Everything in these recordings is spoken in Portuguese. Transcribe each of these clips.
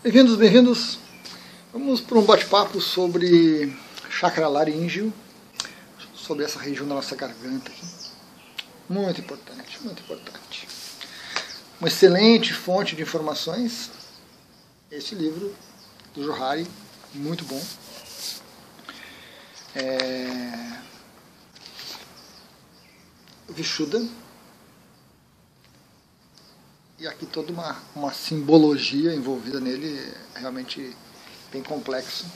Bem-vindos, bem-vindos. Vamos para um bate-papo sobre chakra laríngeo, sobre essa região da nossa garganta aqui. Muito importante, muito importante. Uma excelente fonte de informações, esse livro do Johari, muito bom. É... Vishuddha, e aqui toda uma, uma simbologia envolvida nele, realmente bem complexo.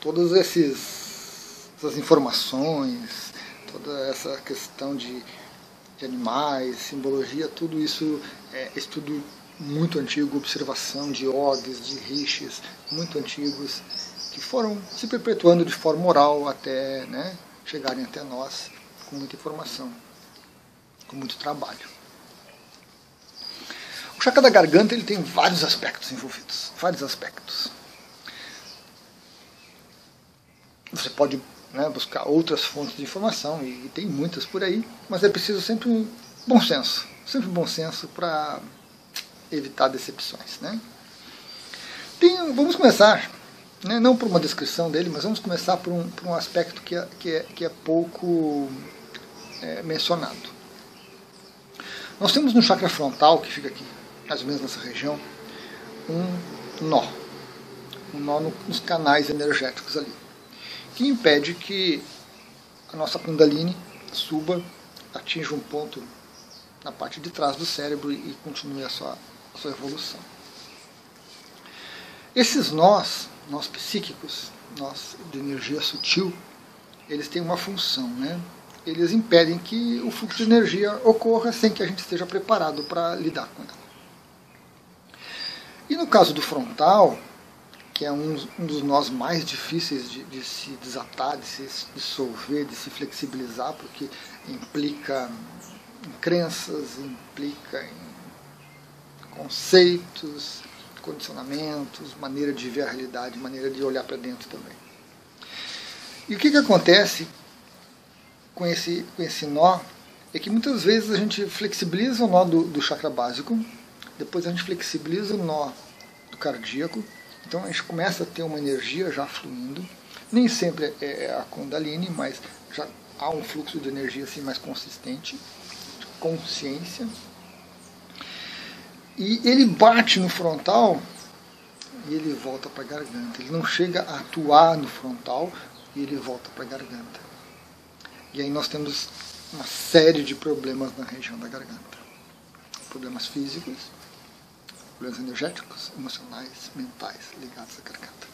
Todas esses, essas informações, toda essa questão de, de animais, simbologia, tudo isso é estudo muito antigo, observação de yogis, de rishis, muito antigos, que foram se perpetuando de forma oral até né, chegarem até nós com muita informação, com muito trabalho. O chakra da garganta ele tem vários aspectos envolvidos, vários aspectos. Você pode né, buscar outras fontes de informação, e, tem muitas por aí, mas é preciso sempre um bom senso, sempre bom senso para evitar decepções. Né? Tem, vamos começar, né, não por uma descrição dele, mas vamos começar por um, por um aspecto que é, que é, que é pouco é, mencionado. Nós temos no chakra frontal, que fica aqui mais ou menos nessa região, um nó. Um nó nos canais energéticos ali. Que impede que a nossa Kundalini suba, atinja um ponto na parte de trás do cérebro e continue a sua, a sua evolução. Esses nós, nós psíquicos, nós de energia sutil, eles têm uma função, né? Eles impedem que o fluxo de energia ocorra sem que a gente esteja preparado para lidar com ela. E no caso do frontal, que é um, um dos nós mais difíceis de, de, se desatar, de se dissolver, de se flexibilizar, porque implica em crenças, implica em conceitos, condicionamentos, maneira de ver a realidade, maneira de olhar para dentro também. E o que, que acontece com esse, com esse nó é que muitas vezes a gente flexibiliza o nó do, do chakra básico, depois a gente flexibiliza o nó do cardíaco, então a gente começa a ter uma energia já fluindo. Nem sempre é, é a Kundalini, mas já há um fluxo de energia assim mais consistente, consciência. E ele bate no frontal e ele volta para a garganta. Ele não chega a atuar no frontal e ele volta para a garganta. E aí nós temos uma série de problemas na região da garganta. Problemas físicos, problemas energéticos, emocionais, mentais ligados à garganta.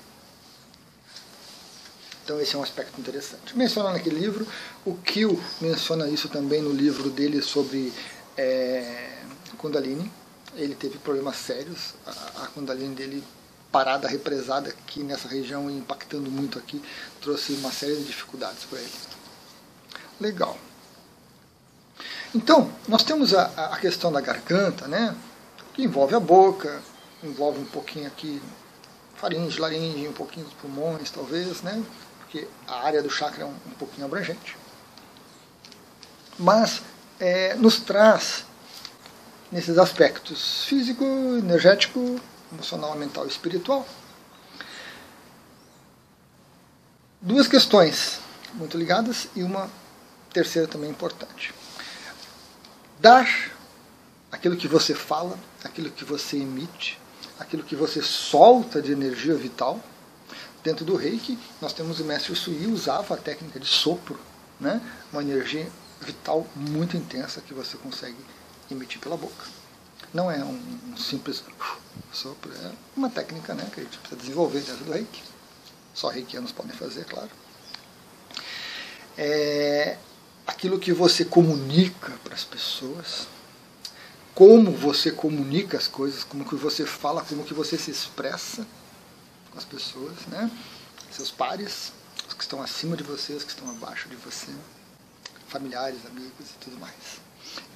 Então esse é um aspecto interessante. Menciona naquele livro, o Kiel menciona isso também no livro dele sobre é, Kundalini. Ele teve problemas sérios, a, a Kundalini dele parada, represada aqui nessa região e impactando muito aqui, trouxe uma série de dificuldades para ele. Legal. Então, nós temos a, a questão da garganta, né? Que envolve a boca, envolve um pouquinho aqui faringe, laringe, um pouquinho dos pulmões, talvez, né? Porque a área do chakra é um, um pouquinho abrangente. Mas é, nos traz nesses aspectos físico, energético, emocional, mental e espiritual. Duas questões muito ligadas e uma terceira também importante. Dar aquilo que você fala, aquilo que você emite, aquilo que você solta de energia vital. Dentro do reiki, nós temos o mestre Sui usava a técnica de sopro, né? uma energia vital muito intensa que você consegue emitir pela boca. Não é um, um simples sopro, é uma técnica né, que a gente precisa desenvolver dentro do reiki. Só reikianos podem fazer, claro. É aquilo que você comunica para as pessoas, como você comunica as coisas, como que você fala, como que você se expressa com as pessoas, né? Seus pares, os que estão acima de você, os que estão abaixo de você, familiares, amigos e tudo mais.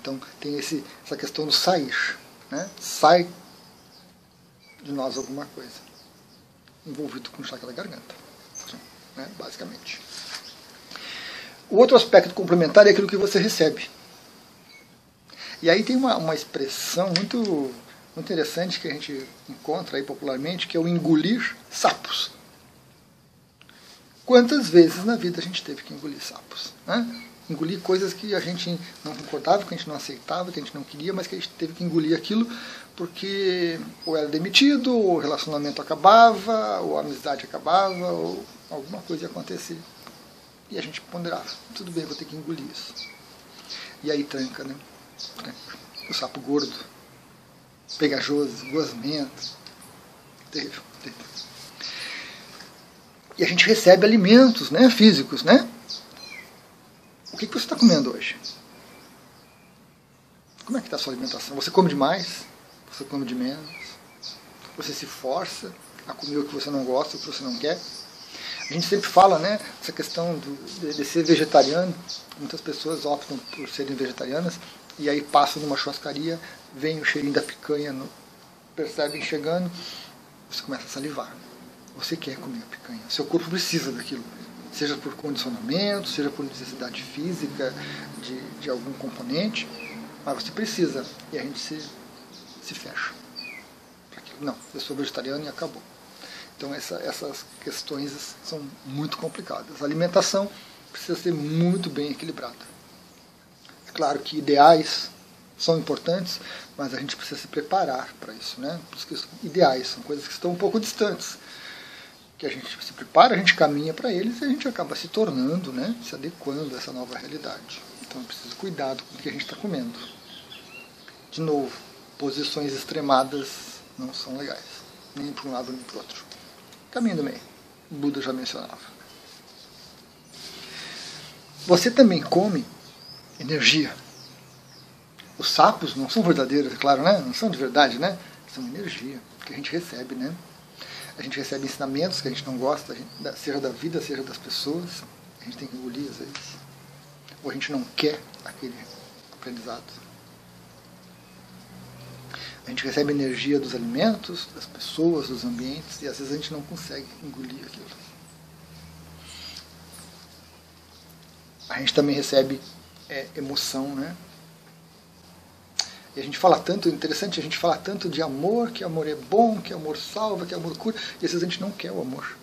Então tem esse, essa questão do sair, né? Sai de nós alguma coisa envolvido com chakra da garganta, né? basicamente. O outro aspecto complementar é aquilo que você recebe. E aí tem uma, uma expressão muito, interessante que a gente encontra aí popularmente, que é o engolir sapos. Quantas vezes na vida a gente teve que engolir sapos? Né? Engolir coisas que a gente não concordava, que a gente não aceitava, que a gente não queria, mas que a gente teve que engolir aquilo porque ou era demitido, ou o relacionamento acabava, ou a amizade acabava, ou alguma coisa ia acontecer. E a gente ponderava, tudo bem, vou ter que engolir isso. E aí tranca, né? O sapo gordo, pegajoso, gosmento. Terrível, terrível. E a gente recebe alimentos né, físicos, né? O que, que você está comendo hoje? Como é que está a sua alimentação? Você come demais? Você come de menos? Você se força a comer o que você não gosta, o que você não quer? A gente sempre fala, né, essa questão do, de, de, ser vegetariano. Muitas pessoas optam por serem vegetarianas e aí passam numa churrascaria, vem o cheirinho da picanha, no, percebem chegando, você começa a salivar. Você quer comer a picanha. Seu corpo precisa daquilo. Seja por condicionamento, seja por necessidade física de, de algum componente, mas você precisa. E a gente se, se fecha. Não, eu sou vegetariano e acabou. Então essa, essas questões são muito complicadas. A alimentação precisa ser muito bem equilibrada. Claro que ideais são importantes, mas a gente precisa se preparar para isso, né? Porque ideais são coisas que estão um pouco distantes que a gente se prepara, a gente caminha para eles e a gente acaba se tornando, né, se adequando a essa nova realidade. Então é preciso cuidado com o que a gente está comendo. De novo, posições extremadas não são legais, nem para um lado nem para o outro. Caminho do meio, o Buda já mencionava. Você também come energia. Os sapos não são verdadeiros, é claro, né? Não são de verdade, né? São energia que a gente recebe, né? a gente recebe ensinamentos que a gente não gosta, gente, seja da vida, seja das pessoas, a gente tem que engolir às vezes. Ou a gente não quer aquele aprendizado. A gente recebe energia dos alimentos, das pessoas, dos ambientes, e às vezes a gente não consegue engolir aquilo. A gente também recebe é, emoção, né? E a gente fala tanto, interessante a gente falar tanto de amor, que amor é bom, que amor salva, que amor cura, e às vezes a gente não quer o amor.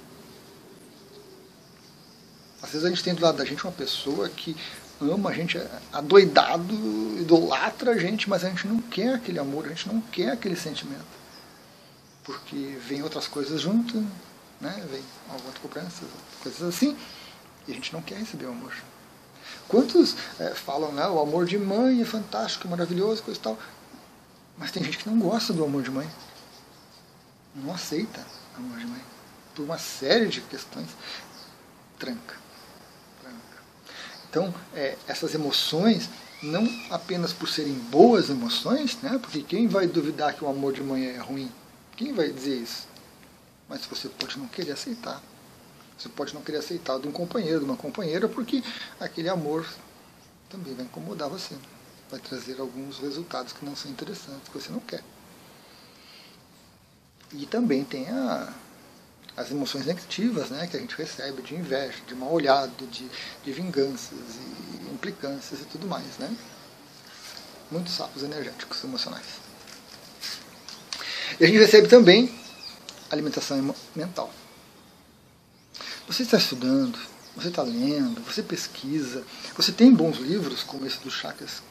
Às vezes a gente tem do lado da gente uma pessoa que ama a gente adoidado, idolatra a gente, mas a gente não quer aquele amor, a gente não quer aquele sentimento. Porque vem outras coisas junto, né? vem algumas cobranças, coisas assim, e a gente não quer receber o amor. Quantos é, falam, né, o amor de mãe é fantástico, maravilhoso, coisa e tal. Mas tem gente que não gosta do amor de mãe. Não aceita amor de mãe. Por uma série de questões. Tranca. Tranca. Então, é, essas emoções, não apenas por serem boas emoções, né, porque quem vai duvidar que o amor de mãe é ruim? Quem vai dizer isso? Mas você pode não querer aceitar. Você pode não querer aceitar de um companheiro, de uma companheira, porque aquele amor também vai incomodar você. Vai trazer alguns resultados que não são interessantes, que você não quer. E também tem a, as emoções negativas né, que a gente recebe de inveja, de mal olhado, de, de vinganças e implicâncias e tudo mais. Né? Muitos sapos energéticos emocionais. E a gente recebe também alimentação mental. Você está estudando, você está lendo, você pesquisa, você tem bons livros como esse do Chakras?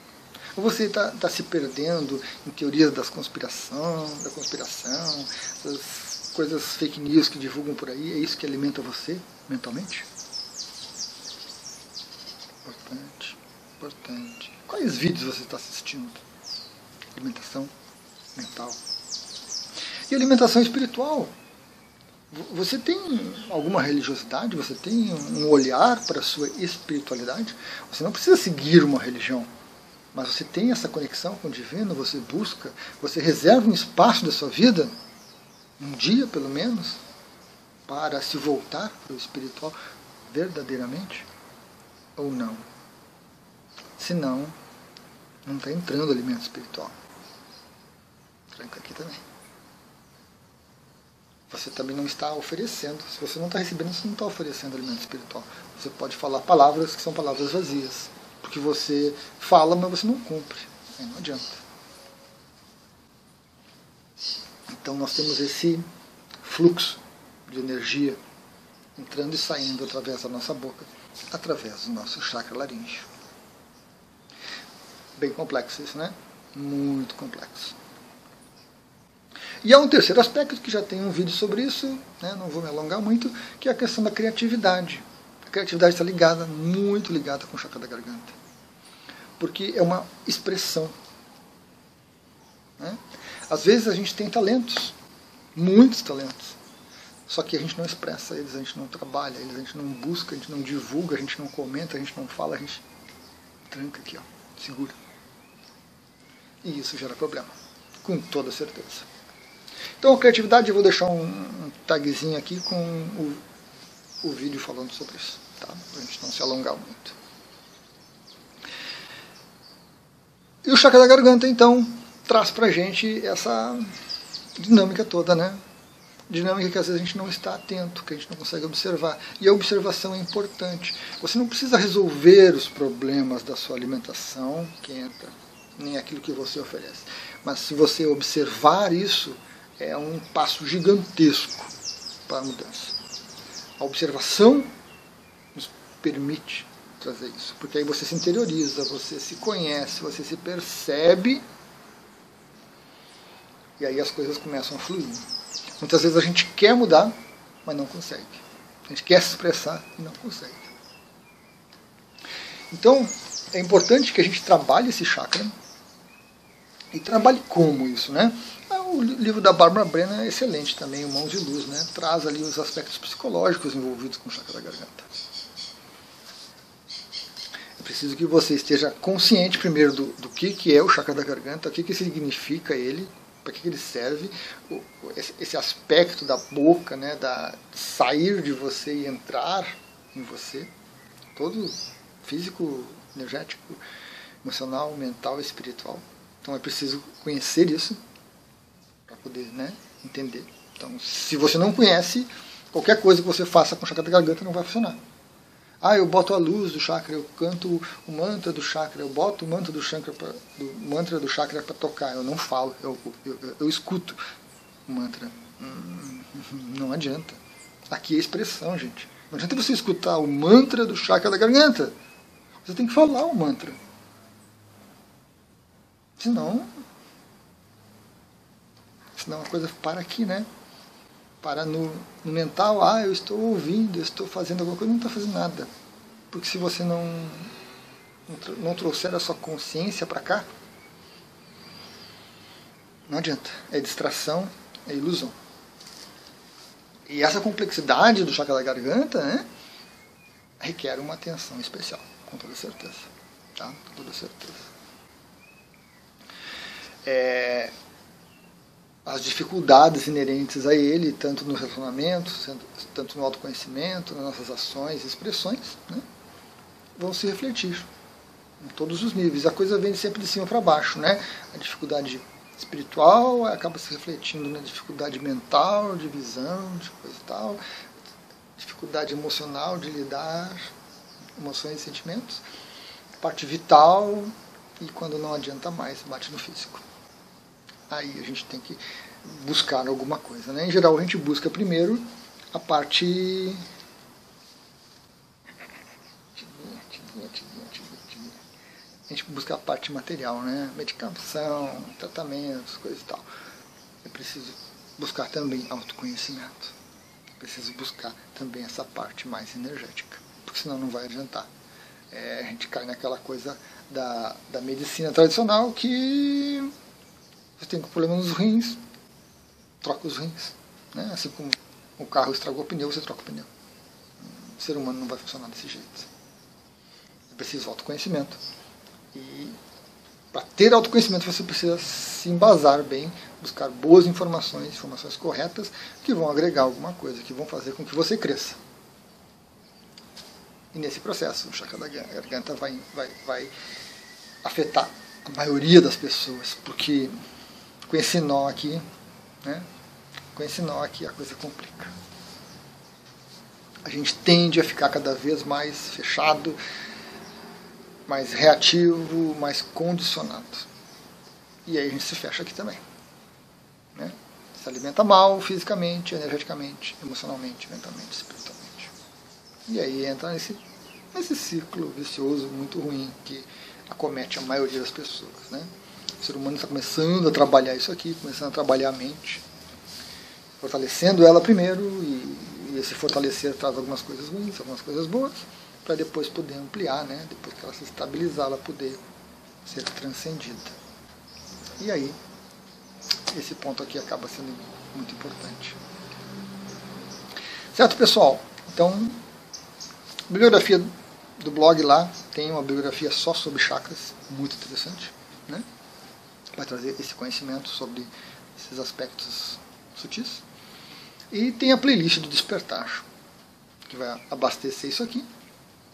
Ou você está tá se perdendo em teorias das conspiração, da conspiração, essas coisas fake news que divulgam por aí? É isso que alimenta você mentalmente? Importante, importante. Quais vídeos você está assistindo? Alimentação mental. E alimentação espiritual? Você tem alguma religiosidade? Você tem um olhar para a sua espiritualidade? Você não precisa seguir uma religião, mas você tem essa conexão com o divino, você busca, você reserva um espaço da sua vida, um dia pelo menos, para se voltar para o espiritual verdadeiramente? Ou não? Se não, não está entrando alimento espiritual. Tranca aqui também você também não está oferecendo. Se você não está recebendo, você não está oferecendo alimento espiritual. Você pode falar palavras que são palavras vazias. Porque você fala, mas você não cumpre. Aí não adianta. Então nós temos esse fluxo de energia entrando e saindo através da nossa boca, através do nosso chakra laríngeo. Bem complexo isso, né? Muito complexo. E há um terceiro aspecto que já tem um vídeo sobre isso, né? não vou me alongar muito, que é a questão da criatividade. A criatividade está ligada, muito ligada com o chakra da garganta. Porque é uma expressão. Né? Às vezes a gente tem talentos, muitos talentos, só que a gente não expressa eles, a gente não trabalha eles, a gente não busca, a gente não divulga, a gente não comenta, a gente não fala, a gente tranca aqui, ó, segura. E isso gera problema, com toda certeza. Então, criatividade, eu vou deixar um, tagzinho aqui com o, o vídeo falando sobre isso, tá? Para a gente não se alongar muito. E o chakra da garganta, então, traz para gente essa dinâmica toda, né? Dinâmica que às vezes a gente não está atento, que a gente não consegue observar. E a observação é importante. Você não precisa resolver os problemas da sua alimentação, que entra, nem aquilo que você oferece. Mas se você observar isso, é um passo gigantesco para a mudança. A observação nos permite trazer isso, porque aí você se interioriza, você se conhece, você se percebe e aí as coisas começam a fluir. Muitas vezes a gente quer mudar, mas não consegue. A gente quer se expressar e não consegue. Então, é importante que a gente trabalhe esse chakra. E trabalhe como isso, né? O livro da Bárbara Brenner é excelente também, o Mãos de Luz, né? Traz ali os aspectos psicológicos envolvidos com o chakra da garganta. É preciso que você esteja consciente primeiro do, do que, que é o chakra da garganta, o que, que significa ele, para que, que ele serve, o, esse, aspecto da boca, né? Da sair de você e entrar em você, todo físico, energético, emocional, mental, espiritual. Então é preciso conhecer isso poder né, entender. Então, se você não conhece, qualquer coisa que você faça com o chakra da garganta não vai funcionar. Ah, eu boto a luz do chakra, eu canto o mantra do chakra, eu boto o mantra do chakra pra, do mantra do chakra para tocar. Eu não falo, eu, eu, eu, eu escuto o mantra. Hum, não adianta. Aqui é expressão, gente. Não adianta você escutar o mantra do chakra da garganta. Você tem que falar o mantra. Senão, senão a coisa para aqui, né? Para no, no mental, ah, eu estou ouvindo, eu estou fazendo alguma coisa, não está fazendo nada. Porque se você não, não trouxer a sua consciência para cá, não adianta. É distração, é ilusão. E essa complexidade do chakra da garganta, né, requer uma atenção especial, com toda certeza. Tá? Com toda certeza. É, as dificuldades inerentes a ele, tanto no relacionamento, tanto no autoconhecimento, nas nossas ações e expressões, né, vão se refletir em todos os níveis. A coisa vem sempre de cima para baixo. Né? A dificuldade espiritual acaba se refletindo na dificuldade mental, de visão, de coisa e tal, dificuldade emocional de lidar emoções e sentimentos, parte vital e quando não adianta mais, bate no físico aí a gente tem que buscar alguma coisa. Né? Em geral, a gente busca primeiro a parte. A gente busca a parte material, né? medicação, tratamentos, coisas e tal. É preciso buscar também autoconhecimento. Preciso buscar também essa parte mais energética, porque senão não vai adiantar. É, a gente cai naquela coisa da, da medicina tradicional que tem problema nos rins, troca os rins. Né? Assim como o carro estragou o pneu, você troca o pneu. O ser humano não vai funcionar desse jeito. É preciso autoconhecimento. E para ter autoconhecimento você precisa se embasar bem, buscar boas informações, informações corretas, que vão agregar alguma coisa, que vão fazer com que você cresça. E nesse processo, o chakra da garganta vai, vai, vai afetar a maioria das pessoas, porque com esse nó aqui, né? Com esse nó aqui a coisa complica. A gente tende a ficar cada vez mais fechado, mais reativo, mais condicionado. E aí a gente se fecha aqui também. Né? se alimenta mal fisicamente, energeticamente, emocionalmente, mentalmente, espiritualmente. E aí entra nesse, nesse ciclo vicioso muito ruim que acomete a maioria das pessoas. Né? O ser humano está começando a trabalhar isso aqui, começando a trabalhar a mente, fortalecendo ela primeiro, e, e esse fortalecer traz algumas coisas ruins, algumas coisas boas, para depois poder ampliar, né? depois que ela se estabilizar, ela poder ser transcendida. E aí, esse ponto aqui acaba sendo muito importante. Certo, pessoal? Então, bibliografia do blog lá tem uma bibliografia só sobre chakras, muito interessante, né? Vai trazer esse conhecimento sobre esses aspectos sutis. E tem a playlist do despertar, que vai abastecer isso aqui.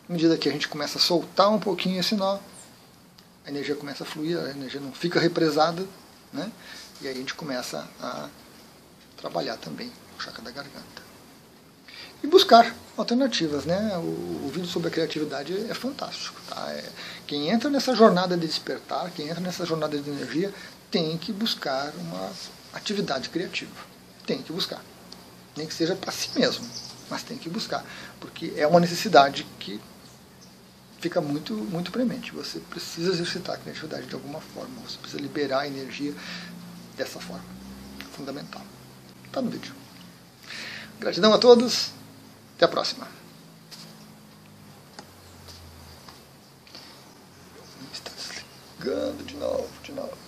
À medida que a gente começa a soltar um pouquinho esse nó, a energia começa a fluir, a energia não fica represada, né? E aí a gente começa a trabalhar também o chakra da garganta. E buscar alternativas, né? O, o vídeo sobre a criatividade é fantástico. Tá? É, quem entra nessa jornada de despertar, quem entra nessa jornada de energia, tem que buscar uma atividade criativa. Tem que buscar. Nem que seja para si mesmo, mas tem que buscar. Porque é uma necessidade que fica muito, muito premente. Você precisa exercitar a criatividade de alguma forma. Você precisa liberar a energia dessa forma. Fundamental. Está no vídeo. Gratidão a todos. Até a próxima. Está desligando de novo, de novo.